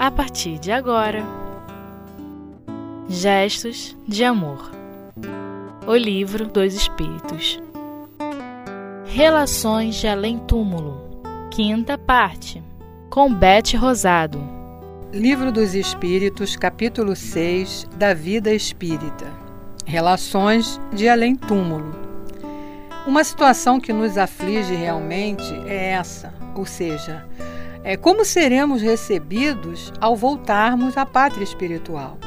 a partir de agora. Gestos de Amor. O Livro dos Espíritos. Relações de Além Túmulo. Quinta parte. Com Bete Rosado. Livro dos Espíritos, capítulo 6 da Vida Espírita. Relações de Além Túmulo. Uma situação que nos aflige realmente é essa, ou seja, é como seremos recebidos ao voltarmos à pátria espiritual.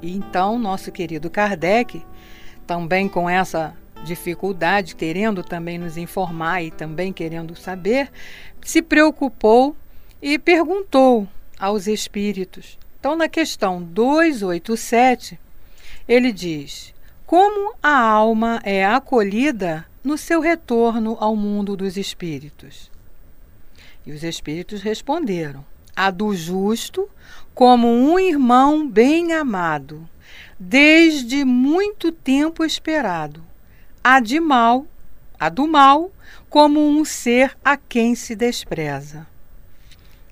E então, nosso querido Kardec, também com essa dificuldade, querendo também nos informar e também querendo saber, se preocupou e perguntou aos espíritos. Então, na questão 287, ele diz: Como a alma é acolhida no seu retorno ao mundo dos espíritos? E os espíritos responderam: A do justo, como um irmão bem amado, desde muito tempo esperado. A de mal, a do mal, como um ser a quem se despreza.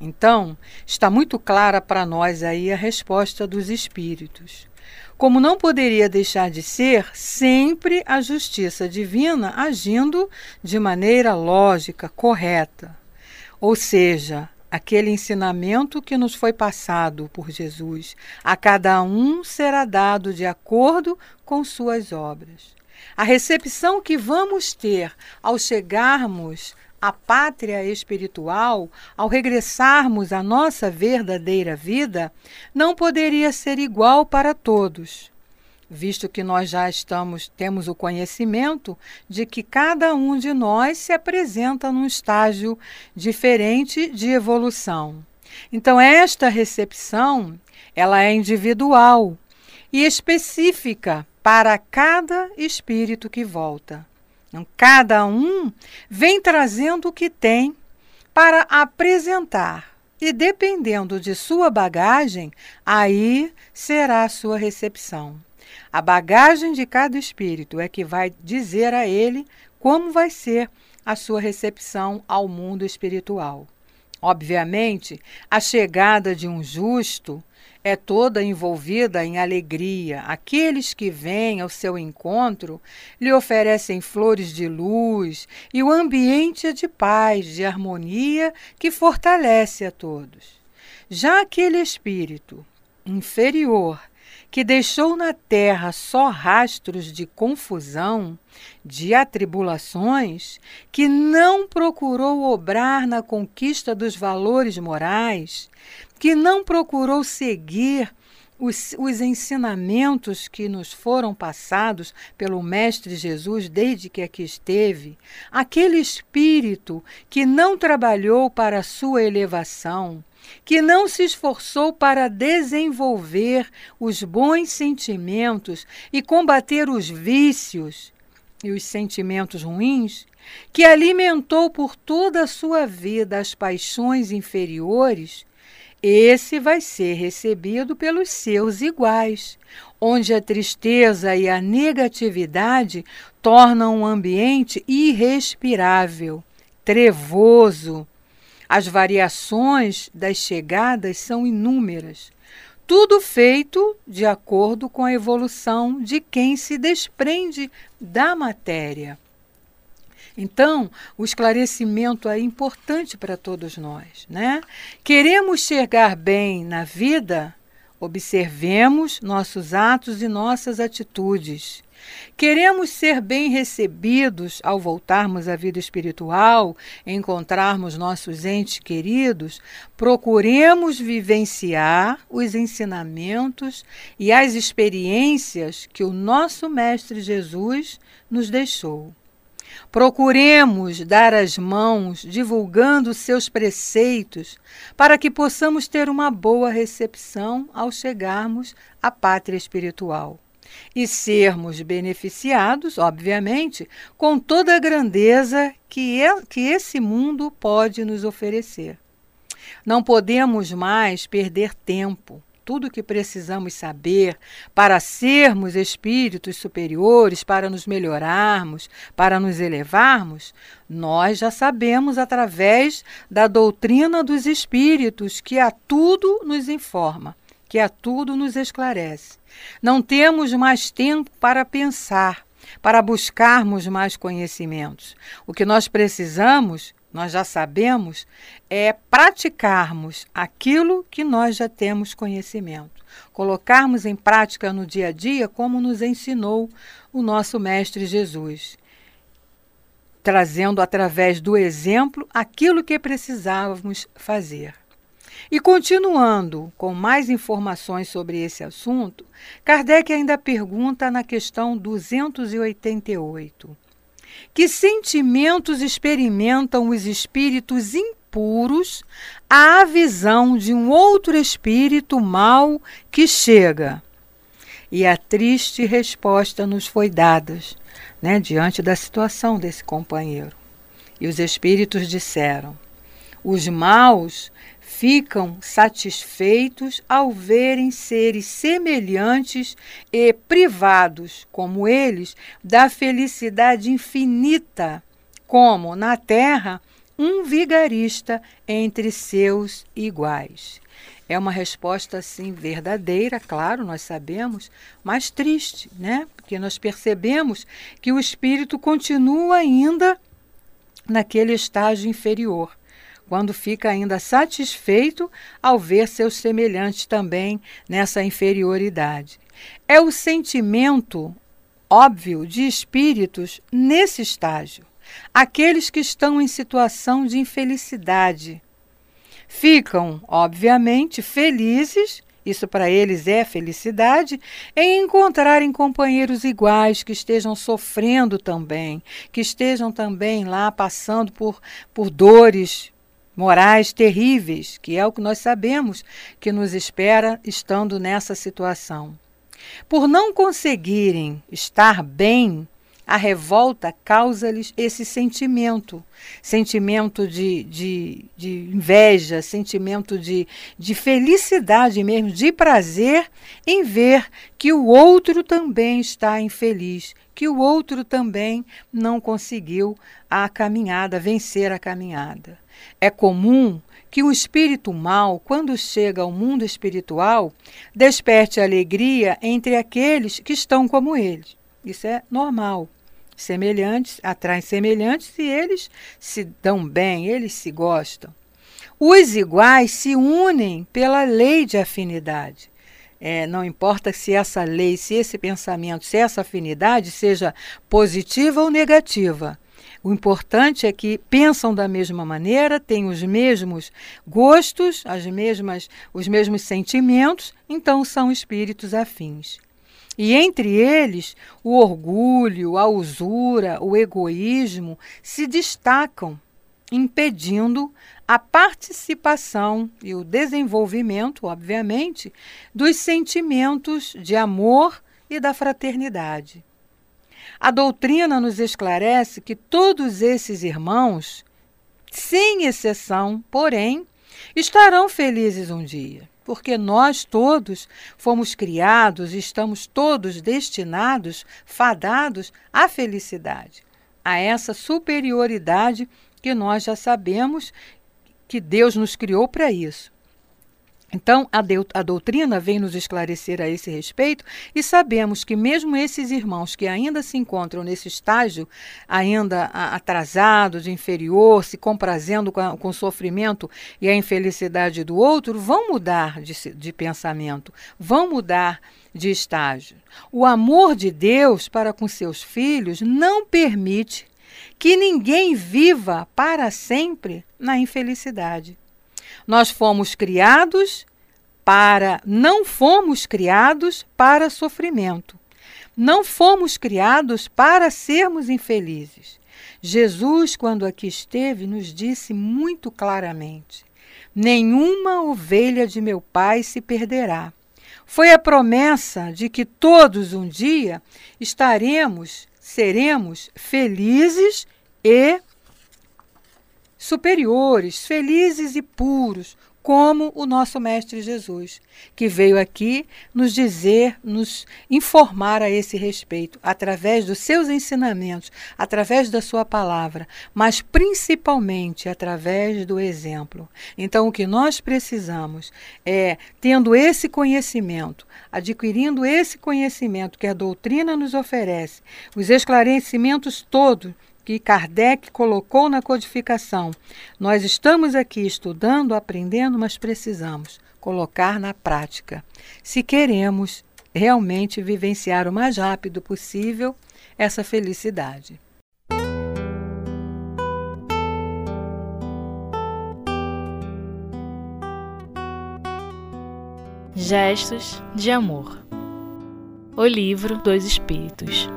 Então, está muito clara para nós aí a resposta dos espíritos. Como não poderia deixar de ser, sempre a justiça divina agindo de maneira lógica, correta. Ou seja, aquele ensinamento que nos foi passado por Jesus, a cada um será dado de acordo com suas obras. A recepção que vamos ter ao chegarmos à pátria espiritual, ao regressarmos à nossa verdadeira vida, não poderia ser igual para todos visto que nós já estamos temos o conhecimento de que cada um de nós se apresenta num estágio diferente de evolução. Então esta recepção, ela é individual e específica para cada espírito que volta. Então, cada um vem trazendo o que tem para apresentar. E dependendo de sua bagagem, aí será a sua recepção. A bagagem de cada espírito é que vai dizer a ele como vai ser a sua recepção ao mundo espiritual. Obviamente, a chegada de um justo é toda envolvida em alegria. Aqueles que vêm ao seu encontro lhe oferecem flores de luz e o ambiente é de paz, de harmonia que fortalece a todos. Já aquele espírito inferior que deixou na terra só rastros de confusão, de atribulações, que não procurou obrar na conquista dos valores morais, que não procurou seguir os, os, ensinamentos que nos foram passados pelo Mestre Jesus desde que aqui esteve, aquele espírito que não trabalhou para a sua elevação, que não se esforçou para desenvolver os bons sentimentos e combater os vícios e os sentimentos ruins, que alimentou por toda a sua vida as paixões inferiores, esse vai ser recebido pelos seus iguais, onde a tristeza e a negatividade tornam um ambiente irrespirável, trevoso, as variações das chegadas são inúmeras, tudo feito de acordo com a evolução de quem se desprende da matéria. Então, o esclarecimento é importante para todos nós, né? Queremos chegar bem na vida? Observemos nossos atos e nossas atitudes. Queremos ser bem recebidos ao voltarmos à vida espiritual, encontrarmos nossos entes queridos, procuremos vivenciar os ensinamentos e as experiências que o nosso Mestre Jesus nos deixou. Procuremos dar as mãos, divulgando seus preceitos, para que possamos ter uma boa recepção ao chegarmos à pátria espiritual e sermos beneficiados, obviamente, com toda a grandeza que, é, que esse mundo pode nos oferecer. Não podemos mais perder tempo. tudo o que precisamos saber para sermos espíritos superiores, para nos melhorarmos, para nos elevarmos, nós já sabemos através da doutrina dos espíritos que a tudo nos informa, que a tudo nos esclarece. Não temos mais tempo para pensar, para buscarmos mais conhecimentos. O que nós precisamos nós já sabemos, é praticarmos aquilo que nós já temos conhecimento. Colocarmos em prática no dia a dia como nos ensinou o nosso Mestre Jesus. Trazendo através do exemplo aquilo que precisávamos fazer. E continuando com mais informações sobre esse assunto, Kardec ainda pergunta na questão 288. Que sentimentos experimentam os espíritos impuros à visão de um outro espírito mau que chega? E a triste resposta nos foi dada, né, diante da situação desse companheiro. E os espíritos disseram: os maus ficam satisfeitos ao verem seres semelhantes e privados, como eles, da felicidade infinita, como na terra um vigarista entre seus iguais. É uma resposta assim verdadeira, claro, nós sabemos, mas triste, né? Porque nós percebemos que o espírito continua ainda naquele estágio inferior quando fica ainda satisfeito ao ver seus semelhantes também nessa inferioridade. É o sentimento óbvio de espíritos nesse estágio, aqueles que estão em situação de infelicidade. Ficam, obviamente, felizes isso para eles é felicidade, em encontrarem companheiros iguais que estejam sofrendo também, que estejam também lá passando por, por dores morais terríveis, que é o que nós sabemos que nos espera estando nessa situação. Por não conseguirem estar bem, a revolta causa-lhes esse sentimento, sentimento de, de, de inveja, sentimento de, de felicidade mesmo, de prazer em ver que o outro também está infeliz, que o outro também não conseguiu a caminhada, vencer a caminhada. É comum que o espírito mal, quando chega ao mundo espiritual, desperte alegria entre aqueles que estão como ele. Isso é normal. Semelhantes atraem semelhantes e eles se dão bem, eles se gostam. Os iguais se unem pela lei de afinidade. É, não importa se essa lei, se esse pensamento, se essa afinidade seja positiva ou negativa. O importante é que pensam da mesma maneira, têm os mesmos gostos, as mesmas, os mesmos sentimentos, então são espíritos afins. E entre eles, o orgulho, a usura, o egoísmo se destacam, impedindo a participação e o desenvolvimento, obviamente, dos sentimentos de amor e da fraternidade. A doutrina nos esclarece que todos esses irmãos, sem exceção, porém, estarão felizes um dia, porque nós todos fomos criados e estamos todos destinados, fadados à felicidade, a essa superioridade que nós já sabemos que Deus nos criou para isso. Então, a, a, doutrina vem nos esclarecer a esse respeito e sabemos que, mesmo esses irmãos que ainda se encontram nesse estágio, ainda atrasados, inferior, se comprazendo com, a, com o sofrimento e a infelicidade do outro, vão mudar de, de pensamento, vão mudar de estágio. O amor de Deus para com seus filhos não permite que ninguém viva para sempre na infelicidade. Nós fomos criados para, não fomos criados para sofrimento. Não fomos criados para sermos infelizes. Jesus, quando aqui esteve, nos disse muito claramente: Nenhuma ovelha de meu Pai se perderá. Foi a promessa de que todos um dia estaremos, seremos felizes e superiores, felizes e puros, como o nosso Mestre Jesus, que veio aqui nos dizer, nos informar a esse respeito, através dos seus ensinamentos, através da sua palavra, mas principalmente através do exemplo. Então, o que nós precisamos é, tendo esse conhecimento, adquirindo esse conhecimento que a doutrina nos oferece, os esclarecimentos todos que Kardec colocou na codificação. Nós estamos aqui estudando, aprendendo, mas precisamos colocar na prática. Se queremos realmente vivenciar o mais rápido possível essa felicidade. Gestos de Amor O Livro dos Espíritos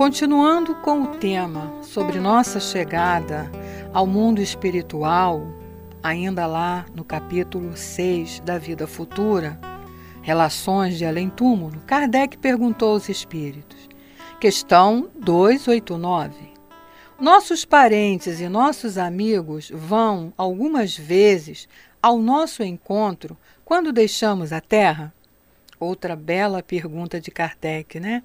Continuando com o tema sobre nossa chegada ao mundo espiritual, ainda lá no capítulo 6 da vida futura, Relações de Além-Túmulo, Kardec perguntou aos espíritos. Questão 289. Nossos parentes e nossos amigos vão, algumas vezes, ao nosso encontro quando deixamos a Terra? Outra bela pergunta de Kardec, né?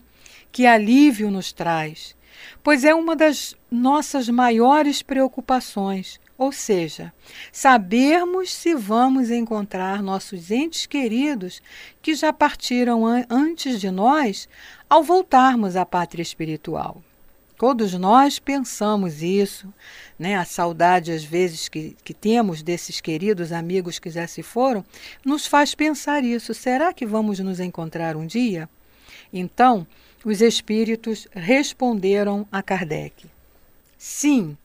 Que alívio nos traz, pois é uma das nossas maiores preocupações, ou seja, sabermos se vamos encontrar nossos entes queridos que já partiram an antes de nós ao voltarmos à pátria espiritual. Todos nós pensamos isso, né? A saudade, às vezes, que, que temos desses queridos amigos que já se foram, nos faz pensar isso. Será que vamos nos encontrar um dia? Então, os espíritos responderam a Kardec: Sim,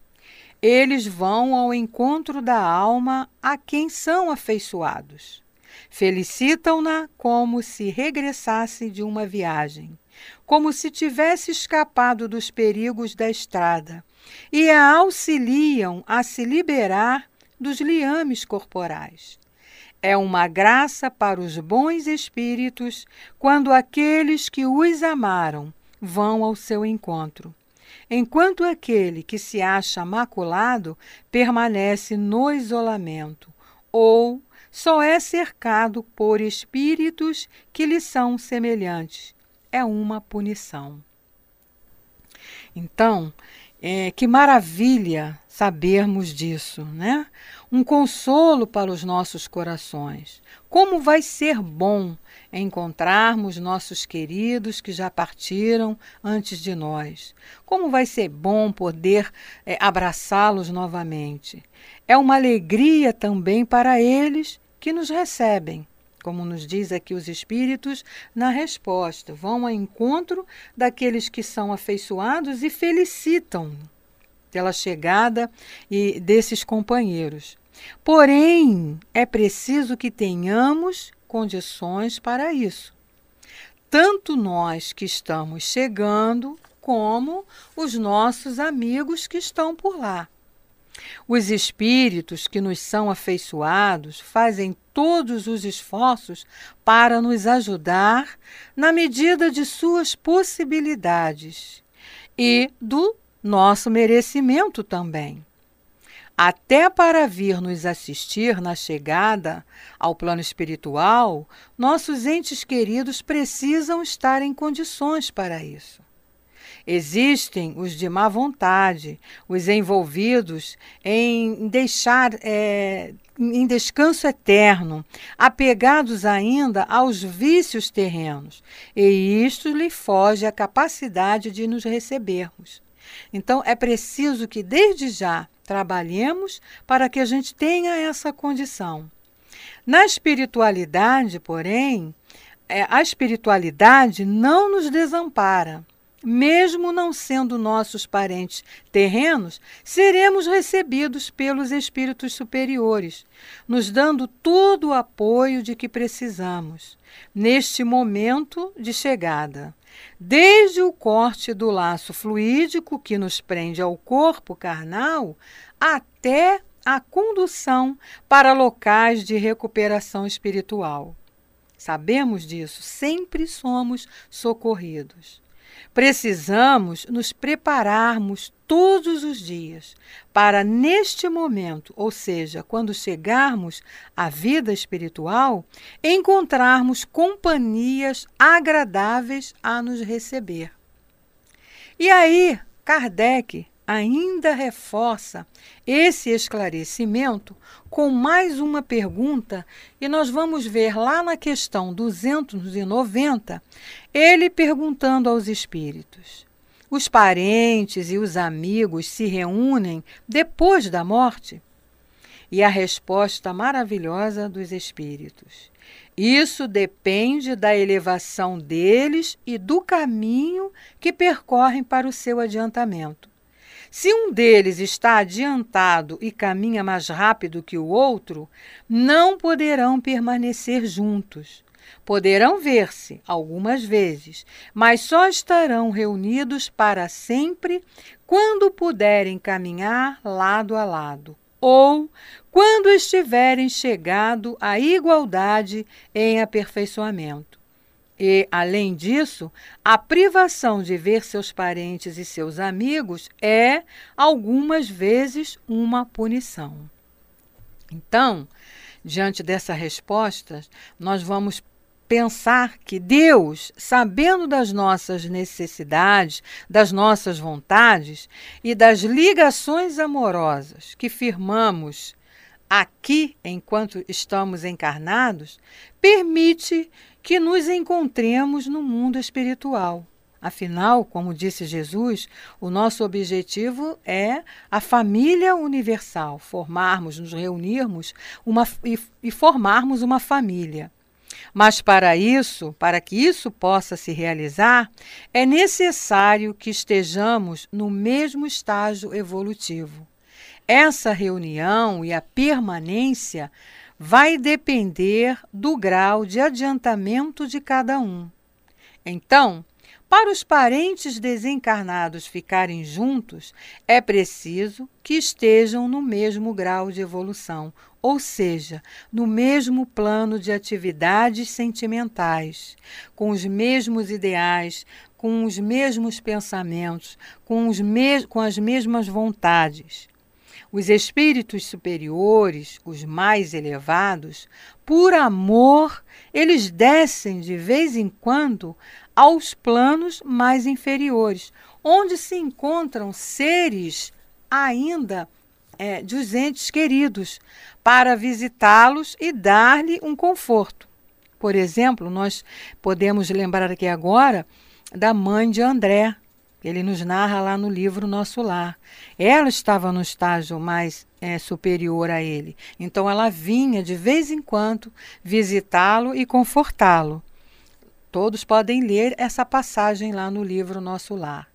eles vão ao encontro da alma a quem são afeiçoados. Felicitam-na como se regressasse de uma viagem, como se tivesse escapado dos perigos da estrada, e a auxiliam a se liberar dos liames corporais. É uma graça para os bons espíritos quando aqueles que os amaram vão ao seu encontro, enquanto aquele que se acha maculado permanece no isolamento ou só é cercado por espíritos que lhe são semelhantes. É uma punição. Então, é, que maravilha sabermos disso, né? Um consolo para os nossos corações. Como vai ser bom encontrarmos nossos queridos que já partiram antes de nós. Como vai ser bom poder é, abraçá-los novamente. É uma alegria também para eles que nos recebem como nos diz aqui os espíritos, na resposta, vão ao encontro daqueles que são afeiçoados e felicitam pela chegada e desses companheiros. Porém, é preciso que tenhamos condições para isso. Tanto nós que estamos chegando, como os nossos amigos que estão por lá. Os espíritos que nos são afeiçoados fazem todos os esforços para nos ajudar na medida de suas possibilidades e do nosso merecimento também. Até para vir nos assistir na chegada ao plano espiritual, nossos entes queridos precisam estar em condições para isso. Existem os de má vontade, os envolvidos em deixar é, em descanso eterno, apegados ainda aos vícios terrenos, e isto lhe foge a capacidade de nos recebermos. Então é preciso que desde já trabalhemos para que a gente tenha essa condição. Na espiritualidade, porém, é, a espiritualidade não nos desampara mesmo não sendo nossos parentes terrenos, seremos recebidos pelos espíritos superiores, nos dando todo o apoio de que precisamos neste momento de chegada. Desde o corte do laço fluídico que nos prende ao corpo carnal até a condução para locais de recuperação espiritual. Sabemos disso, sempre somos socorridos. Precisamos nos prepararmos todos os dias para, neste momento, ou seja, quando chegarmos à vida espiritual, encontrarmos companhias agradáveis a nos receber. E aí, Kardec ainda reforça esse esclarecimento com mais uma pergunta, e nós vamos ver lá na questão 290, ele perguntando aos espíritos: os parentes e os amigos se reúnem depois da morte? E a resposta maravilhosa dos espíritos: isso depende da elevação deles e do caminho que percorrem para o seu adiantamento. Se um deles está adiantado e caminha mais rápido que o outro, não poderão permanecer juntos. Poderão ver-se algumas vezes, mas só estarão reunidos para sempre quando puderem caminhar lado a lado, ou quando estiverem chegado à igualdade em aperfeiçoamento. E, além disso, a privação de ver seus parentes e seus amigos é, algumas vezes, uma punição. Então, diante dessa resposta, nós vamos pensar que Deus, sabendo das nossas necessidades, das nossas vontades e das ligações amorosas que firmamos aqui enquanto estamos encarnados, permite que nos encontremos no mundo espiritual. Afinal, como disse Jesus, o nosso objetivo é a família universal, formarmos, nos reunirmos uma, e, e formarmos uma família. Mas para isso, para que isso possa se realizar, é necessário que estejamos no mesmo estágio evolutivo. Essa reunião e a permanência vai depender do grau de adiantamento de cada um. Então, para os parentes desencarnados ficarem juntos, é preciso que estejam no mesmo grau de evolução, ou seja, no mesmo plano de atividades sentimentais, com os mesmos ideais, com os mesmos pensamentos, com, os mes com as mesmas vontades. Os espíritos superiores, os mais elevados, por amor, eles descem de vez em quando aos planos mais inferiores, onde se encontram seres ainda é, dos entes queridos, para visitá-los e dar-lhe um conforto. Por exemplo, nós podemos lembrar aqui agora da mãe de André, ele nos narra lá no livro Nosso Lar. Ela estava no estágio mais é, superior a ele. Então ela vinha de vez em quando visitá-lo e confortá-lo. Todos podem ler essa passagem lá no livro Nosso Lar.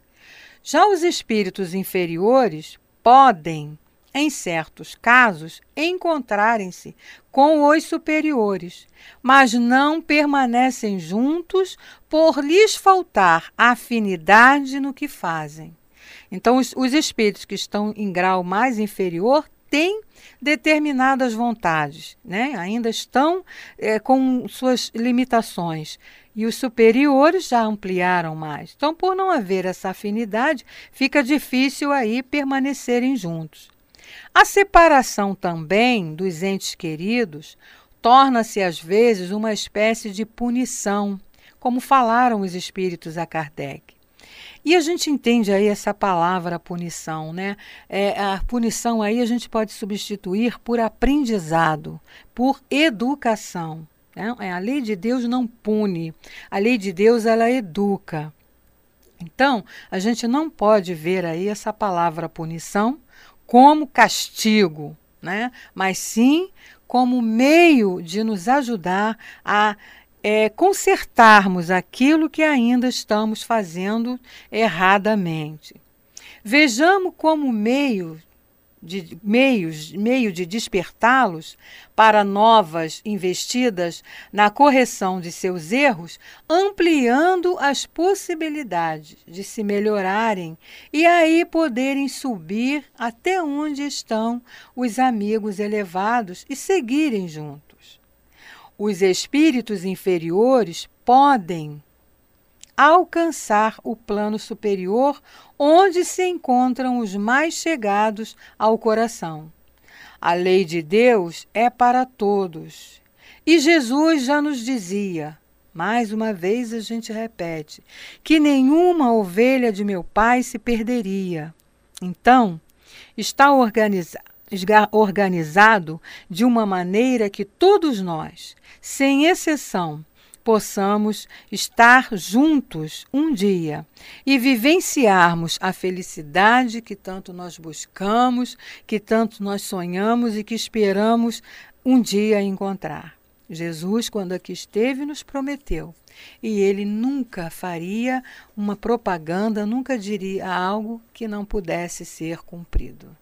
Já os espíritos inferiores podem em certos casos, encontrarem-se com os superiores, mas não permanecem juntos por lhes faltar afinidade no que fazem. Então, os, os espíritos que estão em grau mais inferior têm determinadas vontades, né? ainda estão é, com suas limitações. E os superiores já ampliaram mais. Então, por não haver essa afinidade, fica difícil aí permanecerem juntos. A separação também dos entes queridos torna-se às vezes uma espécie de punição, como falaram os espíritos a Kardec. E a gente entende aí essa palavra punição, né? É, a punição aí a gente pode substituir por aprendizado, por educação. Né? É, a lei de Deus não pune, a lei de Deus ela educa. Então, a gente não pode ver aí essa palavra punição como castigo, né? mas sim como meio de nos ajudar a é, consertarmos aquilo que ainda estamos fazendo erradamente. Vejamos como meio de meios, meio de despertá-los para novas investidas na correção de seus erros, ampliando as possibilidades de se melhorarem e aí poderem subir até onde estão os amigos elevados e seguirem juntos. Os espíritos inferiores podem alcançar o plano superior, onde se encontram os mais chegados ao coração. A lei de Deus é para todos. E Jesus já nos dizia: mais uma vez a gente repete: que nenhuma ovelha de meu pai se perderia. Então, está organiza organizado de uma maneira que todos nós, sem exceção, possamos estar juntos um dia e vivenciarmos a felicidade que tanto nós buscamos, que tanto nós sonhamos e que esperamos um dia encontrar. Jesus, quando aqui esteve, nos prometeu. E ele nunca faria uma propaganda, nunca diria algo que não pudesse ser cumprido.